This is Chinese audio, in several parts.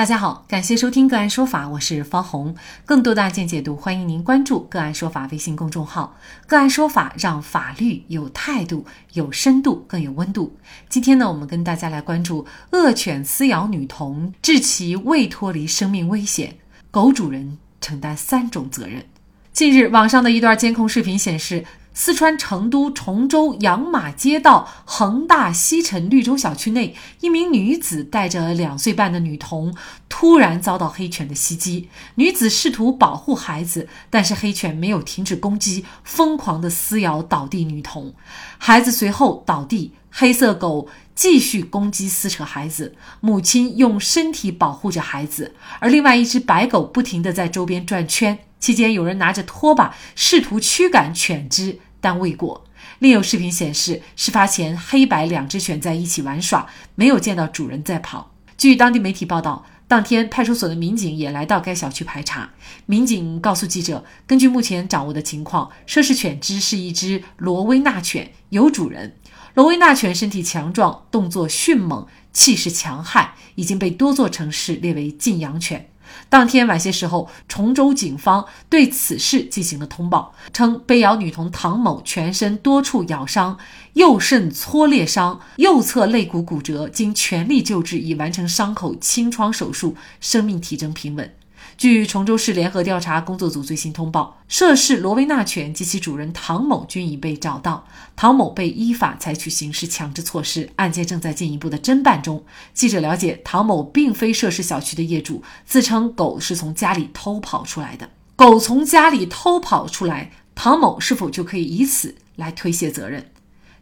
大家好，感谢收听个案说法，我是方红。更多的案件解读，欢迎您关注个案说法微信公众号。个案说法让法律有态度、有深度、更有温度。今天呢，我们跟大家来关注恶犬撕咬女童，致其未脱离生命危险，狗主人承担三种责任。近日，网上的一段监控视频显示。四川成都崇州养马街道恒大西城绿洲小区内，一名女子带着两岁半的女童，突然遭到黑犬的袭击。女子试图保护孩子，但是黑犬没有停止攻击，疯狂地撕咬倒地女童。孩子随后倒地，黑色狗继续攻击撕扯孩子。母亲用身体保护着孩子，而另外一只白狗不停地在周边转圈。期间，有人拿着拖把试图驱赶犬只，但未果。另有视频显示，事发前黑白两只犬在一起玩耍，没有见到主人在跑。据当地媒体报道，当天派出所的民警也来到该小区排查。民警告诉记者，根据目前掌握的情况，涉事犬只是一只罗威纳犬，有主人。罗威纳犬身体强壮，动作迅猛，气势强悍，已经被多座城市列为禁养犬。当天晚些时候，崇州警方对此事进行了通报，称被咬女童唐某全身多处咬伤，右肾挫裂伤，右侧肋骨骨折，经全力救治，已完成伤口清创手术，生命体征平稳。据崇州市联合调查工作组最新通报，涉事罗威纳犬及其主人唐某均已被找到，唐某被依法采取刑事强制措施，案件正在进一步的侦办中。记者了解，唐某并非涉事小区的业主，自称狗是从家里偷跑出来的。狗从家里偷跑出来，唐某是否就可以以此来推卸责任？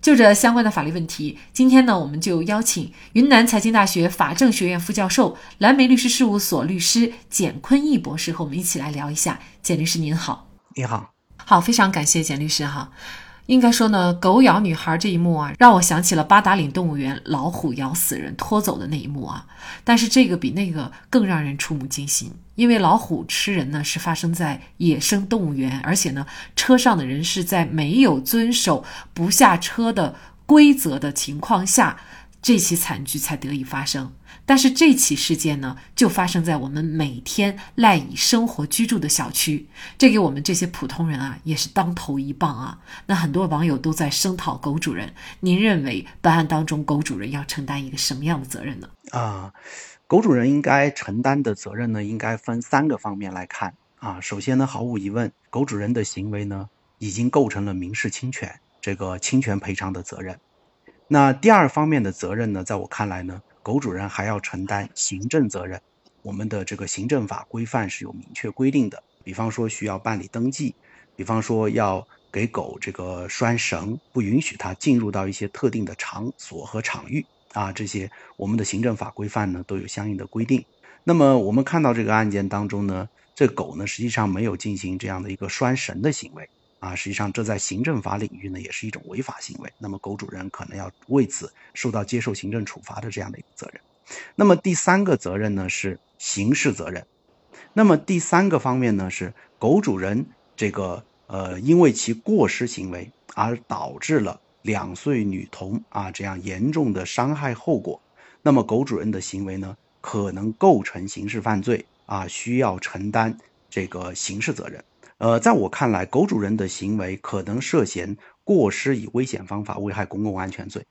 就这相关的法律问题，今天呢，我们就邀请云南财经大学法政学院副教授、蓝莓律师事务所律师简坤义博士和我们一起来聊一下。简律师您好，你好，好，非常感谢简律师哈。应该说呢，狗咬女孩这一幕啊，让我想起了八达岭动物园老虎咬死人拖走的那一幕啊。但是这个比那个更让人触目惊心，因为老虎吃人呢是发生在野生动物园，而且呢车上的人是在没有遵守不下车的规则的情况下。这起惨剧才得以发生，但是这起事件呢，就发生在我们每天赖以生活居住的小区，这给我们这些普通人啊，也是当头一棒啊。那很多网友都在声讨狗主人，您认为本案当中狗主人要承担一个什么样的责任呢？啊，狗主人应该承担的责任呢，应该分三个方面来看啊。首先呢，毫无疑问，狗主人的行为呢，已经构成了民事侵权，这个侵权赔偿的责任。那第二方面的责任呢，在我看来呢，狗主人还要承担行政责任。我们的这个行政法规范是有明确规定的，比方说需要办理登记，比方说要给狗这个拴绳，不允许它进入到一些特定的场所和场域啊，这些我们的行政法规范呢都有相应的规定。那么我们看到这个案件当中呢，这狗呢实际上没有进行这样的一个拴绳的行为。啊，实际上这在行政法领域呢，也是一种违法行为。那么狗主人可能要为此受到接受行政处罚的这样的一个责任。那么第三个责任呢是刑事责任。那么第三个方面呢是狗主人这个呃，因为其过失行为而导致了两岁女童啊这样严重的伤害后果。那么狗主人的行为呢可能构成刑事犯罪啊，需要承担这个刑事责任。呃，在我看来，狗主人的行为可能涉嫌过失以危险方法危害公共安全罪。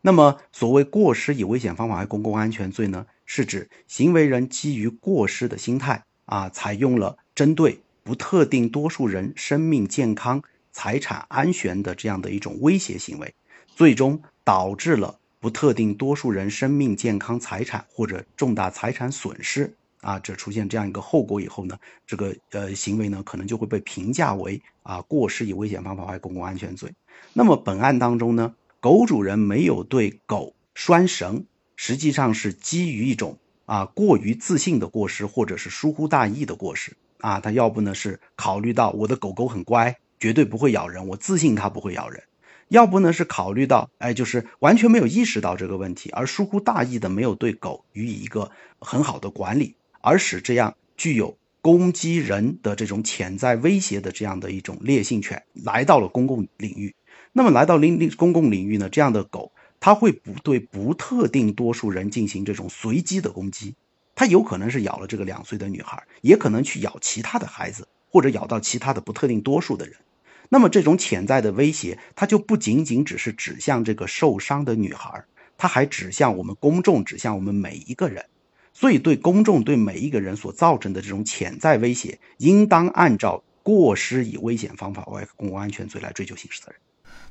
那么，所谓过失以危险方法危害公共安全罪呢，是指行为人基于过失的心态啊，采用了针对不特定多数人生命健康、财产安全的这样的一种威胁行为，最终导致了不特定多数人生命健康、财产或者重大财产损失。啊，这出现这样一个后果以后呢，这个呃行为呢，可能就会被评价为啊过失以危险方法危害公共安全罪。那么本案当中呢，狗主人没有对狗拴绳，实际上是基于一种啊过于自信的过失，或者是疏忽大意的过失啊。他要不呢是考虑到我的狗狗很乖，绝对不会咬人，我自信它不会咬人；要不呢是考虑到哎，就是完全没有意识到这个问题，而疏忽大意的没有对狗予以一个很好的管理。而使这样具有攻击人的这种潜在威胁的这样的一种烈性犬来到了公共领域，那么来到领领公共领域呢，这样的狗它会不对不特定多数人进行这种随机的攻击，它有可能是咬了这个两岁的女孩，也可能去咬其他的孩子，或者咬到其他的不特定多数的人。那么这种潜在的威胁，它就不仅仅只是指向这个受伤的女孩，它还指向我们公众，指向我们每一个人。所以，对公众、对每一个人所造成的这种潜在威胁，应当按照过失以危险方法危害公共安全罪来追究刑事责任。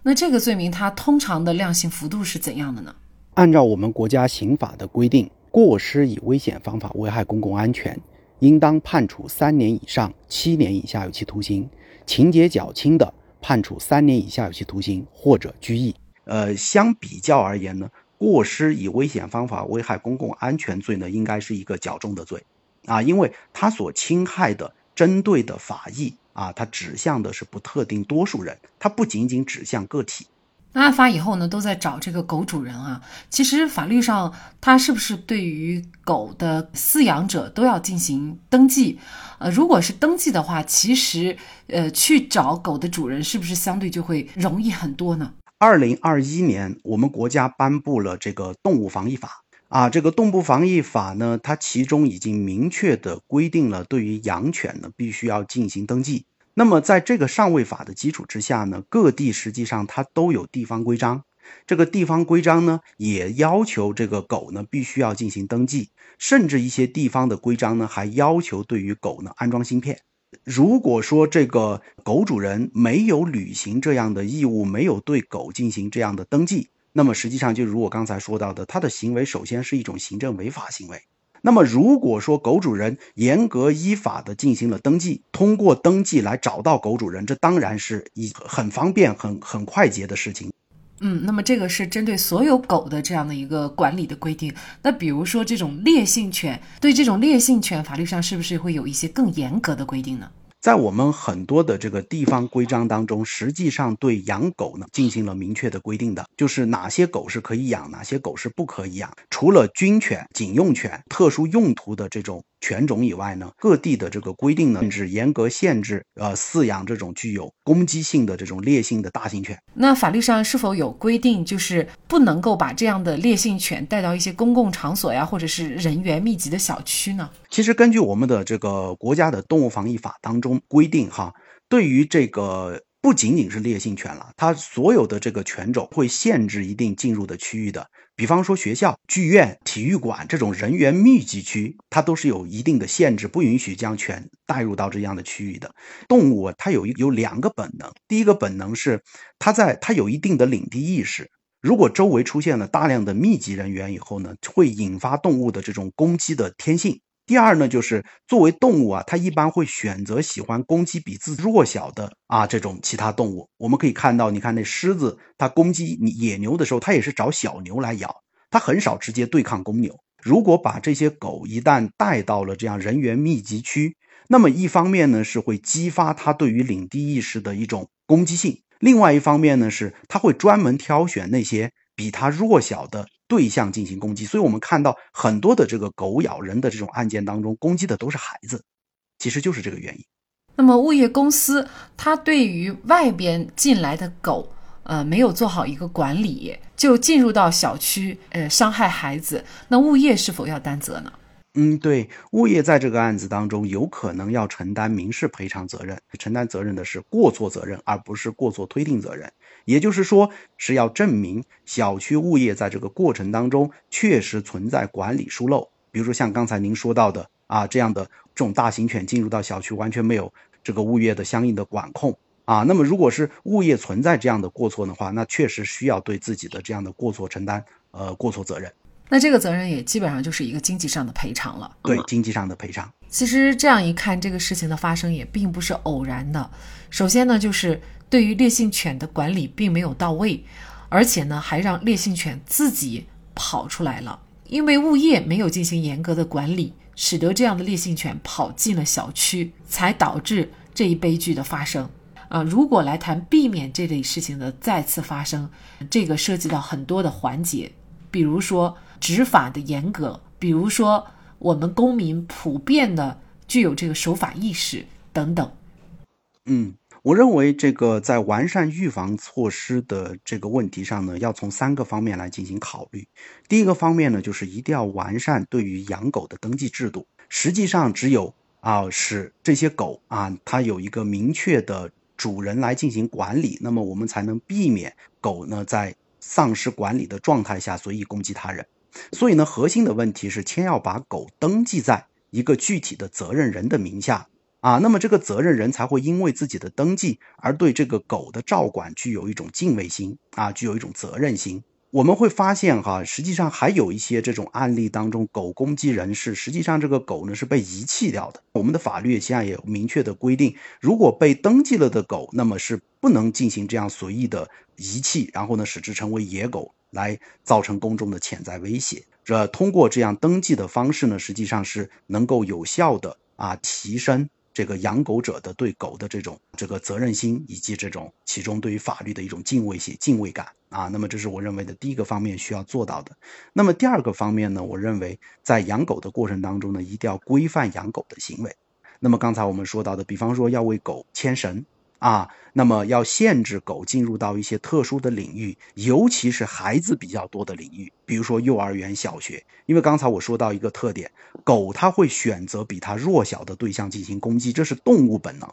那这个罪名它通常的量刑幅度是怎样的呢？按照我们国家刑法的规定，过失以危险方法危害公共安全，应当判处三年以上七年以下有期徒刑。情节较轻的，判处三年以下有期徒刑或者拘役。呃，相比较而言呢，过失以危险方法危害公共安全罪呢，应该是一个较重的罪，啊，因为它所侵害的、针对的法益啊，它指向的是不特定多数人，它不仅仅指向个体。那案发以后呢，都在找这个狗主人啊。其实法律上，它是不是对于狗的饲养者都要进行登记？呃，如果是登记的话，其实呃去找狗的主人是不是相对就会容易很多呢？二零二一年，我们国家颁布了这个动物防疫法啊。这个动物防疫法呢，它其中已经明确的规定了，对于养犬呢，必须要进行登记。那么，在这个上位法的基础之下呢，各地实际上它都有地方规章。这个地方规章呢，也要求这个狗呢必须要进行登记，甚至一些地方的规章呢，还要求对于狗呢安装芯片。如果说这个狗主人没有履行这样的义务，没有对狗进行这样的登记，那么实际上就如我刚才说到的，他的行为首先是一种行政违法行为。那么，如果说狗主人严格依法的进行了登记，通过登记来找到狗主人，这当然是一很方便、很很快捷的事情。嗯，那么这个是针对所有狗的这样的一个管理的规定。那比如说这种烈性犬，对这种烈性犬，法律上是不是会有一些更严格的规定呢？在我们很多的这个地方规章当中，实际上对养狗呢进行了明确的规定的，就是哪些狗是可以养，哪些狗是不可以养。除了军犬、警用犬、特殊用途的这种。犬种以外呢，各地的这个规定呢，甚至严格限制呃饲养这种具有攻击性的这种烈性的大型犬。那法律上是否有规定，就是不能够把这样的烈性犬带到一些公共场所呀，或者是人员密集的小区呢？其实根据我们的这个国家的动物防疫法当中规定，哈，对于这个。不仅仅是烈性犬了，它所有的这个犬种会限制一定进入的区域的。比方说学校、剧院、体育馆这种人员密集区，它都是有一定的限制，不允许将犬带入到这样的区域的。动物它有有两个本能，第一个本能是它在它有一定的领地意识，如果周围出现了大量的密集人员以后呢，会引发动物的这种攻击的天性。第二呢，就是作为动物啊，它一般会选择喜欢攻击比自己弱小的啊这种其他动物。我们可以看到，你看那狮子，它攻击野牛的时候，它也是找小牛来咬，它很少直接对抗公牛。如果把这些狗一旦带到了这样人员密集区，那么一方面呢是会激发它对于领地意识的一种攻击性，另外一方面呢是它会专门挑选那些比它弱小的。对象进行攻击，所以我们看到很多的这个狗咬人的这种案件当中，攻击的都是孩子，其实就是这个原因。那么物业公司它对于外边进来的狗，呃，没有做好一个管理，就进入到小区，呃，伤害孩子，那物业是否要担责呢？嗯，对，物业在这个案子当中有可能要承担民事赔偿责任，承担责任的是过错责任，而不是过错推定责任。也就是说，是要证明小区物业在这个过程当中确实存在管理疏漏，比如说像刚才您说到的啊，这样的这种大型犬进入到小区完全没有这个物业的相应的管控啊。那么，如果是物业存在这样的过错的话，那确实需要对自己的这样的过错承担呃过错责任。那这个责任也基本上就是一个经济上的赔偿了。对，经济上的赔偿。其实这样一看，这个事情的发生也并不是偶然的。首先呢，就是对于烈性犬的管理并没有到位，而且呢，还让烈性犬自己跑出来了。因为物业没有进行严格的管理，使得这样的烈性犬跑进了小区，才导致这一悲剧的发生。啊，如果来谈避免这类事情的再次发生，这个涉及到很多的环节，比如说。执法的严格，比如说我们公民普遍的具有这个守法意识等等。嗯。我认为这个在完善预防措施的这个问题上呢，要从三个方面来进行考虑。第一个方面呢，就是一定要完善对于养狗的登记制度。实际上，只有啊使这些狗啊它有一个明确的主人来进行管理，那么我们才能避免狗呢在丧失管理的状态下随意攻击他人。所以呢，核心的问题是，先要把狗登记在一个具体的责任人的名下。啊，那么这个责任人才会因为自己的登记而对这个狗的照管具有一种敬畏心啊，具有一种责任心。我们会发现哈，实际上还有一些这种案例当中，狗攻击人士，实际上这个狗呢是被遗弃掉的。我们的法律现在也有明确的规定，如果被登记了的狗，那么是不能进行这样随意的遗弃，然后呢使之成为野狗，来造成公众的潜在威胁。这通过这样登记的方式呢，实际上是能够有效的啊提升。这个养狗者的对狗的这种这个责任心，以及这种其中对于法律的一种敬畏心、敬畏感啊，那么这是我认为的第一个方面需要做到的。那么第二个方面呢，我认为在养狗的过程当中呢，一定要规范养狗的行为。那么刚才我们说到的，比方说要为狗牵绳。啊，那么要限制狗进入到一些特殊的领域，尤其是孩子比较多的领域，比如说幼儿园、小学。因为刚才我说到一个特点，狗它会选择比它弱小的对象进行攻击，这是动物本能。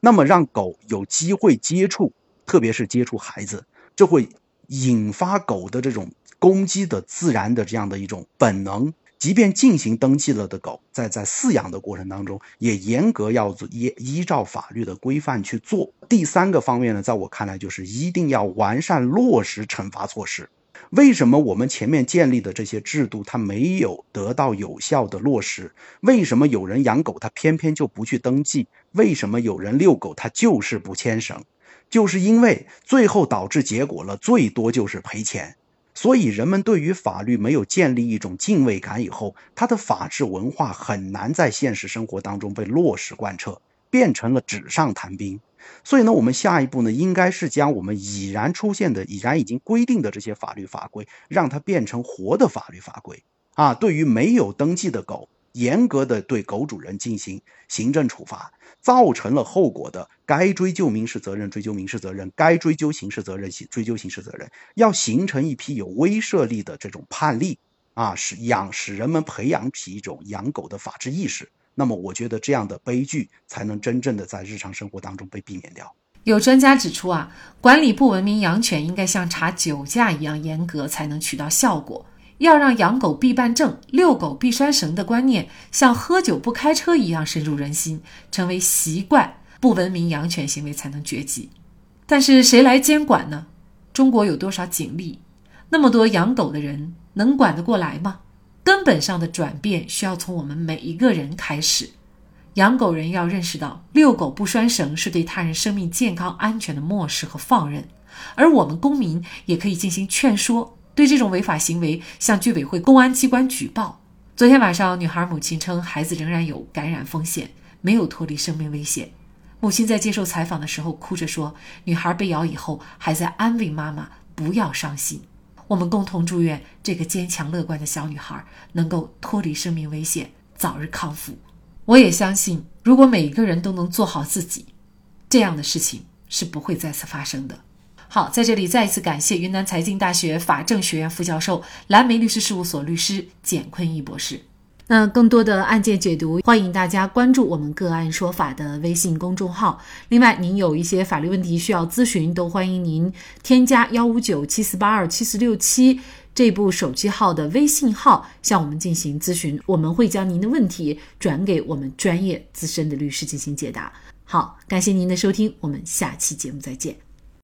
那么让狗有机会接触，特别是接触孩子，这会引发狗的这种攻击的自然的这样的一种本能。即便进行登记了的狗，在在饲养的过程当中，也严格要依依照法律的规范去做。第三个方面呢，在我看来就是一定要完善落实惩罚措施。为什么我们前面建立的这些制度它没有得到有效的落实？为什么有人养狗他偏偏就不去登记？为什么有人遛狗他就是不牵绳？就是因为最后导致结果了，最多就是赔钱。所以，人们对于法律没有建立一种敬畏感以后，它的法治文化很难在现实生活当中被落实贯彻，变成了纸上谈兵。所以呢，我们下一步呢，应该是将我们已然出现的、已然已经规定的这些法律法规，让它变成活的法律法规啊。对于没有登记的狗。严格的对狗主人进行行政处罚，造成了后果的，该追究民事责任追究民事责任，该追究刑事责任追究刑事责任，要形成一批有威慑力的这种判例啊，使养使人们培养起一种养狗的法治意识。那么，我觉得这样的悲剧才能真正的在日常生活当中被避免掉。有专家指出啊，管理不文明养犬应该像查酒驾一样严格，才能取到效果。要让养狗必办证、遛狗必拴绳的观念，像喝酒不开车一样深入人心，成为习惯，不文明养犬行为才能绝迹。但是谁来监管呢？中国有多少警力？那么多养狗的人，能管得过来吗？根本上的转变需要从我们每一个人开始。养狗人要认识到，遛狗不拴绳是对他人生命健康安全的漠视和放任，而我们公民也可以进行劝说。对这种违法行为，向居委会、公安机关举报。昨天晚上，女孩母亲称，孩子仍然有感染风险，没有脱离生命危险。母亲在接受采访的时候哭着说：“女孩被咬以后，还在安慰妈妈不要伤心。”我们共同祝愿这个坚强乐观的小女孩能够脱离生命危险，早日康复。我也相信，如果每一个人都能做好自己，这样的事情是不会再次发生的。好，在这里再一次感谢云南财经大学法政学院副教授、蓝莓律师事务所律师简坤义博士。那更多的案件解读，欢迎大家关注我们“个案说法”的微信公众号。另外，您有一些法律问题需要咨询，都欢迎您添加幺五九七四八二七四六七这部手机号的微信号向我们进行咨询，我们会将您的问题转给我们专业资深的律师进行解答。好，感谢您的收听，我们下期节目再见。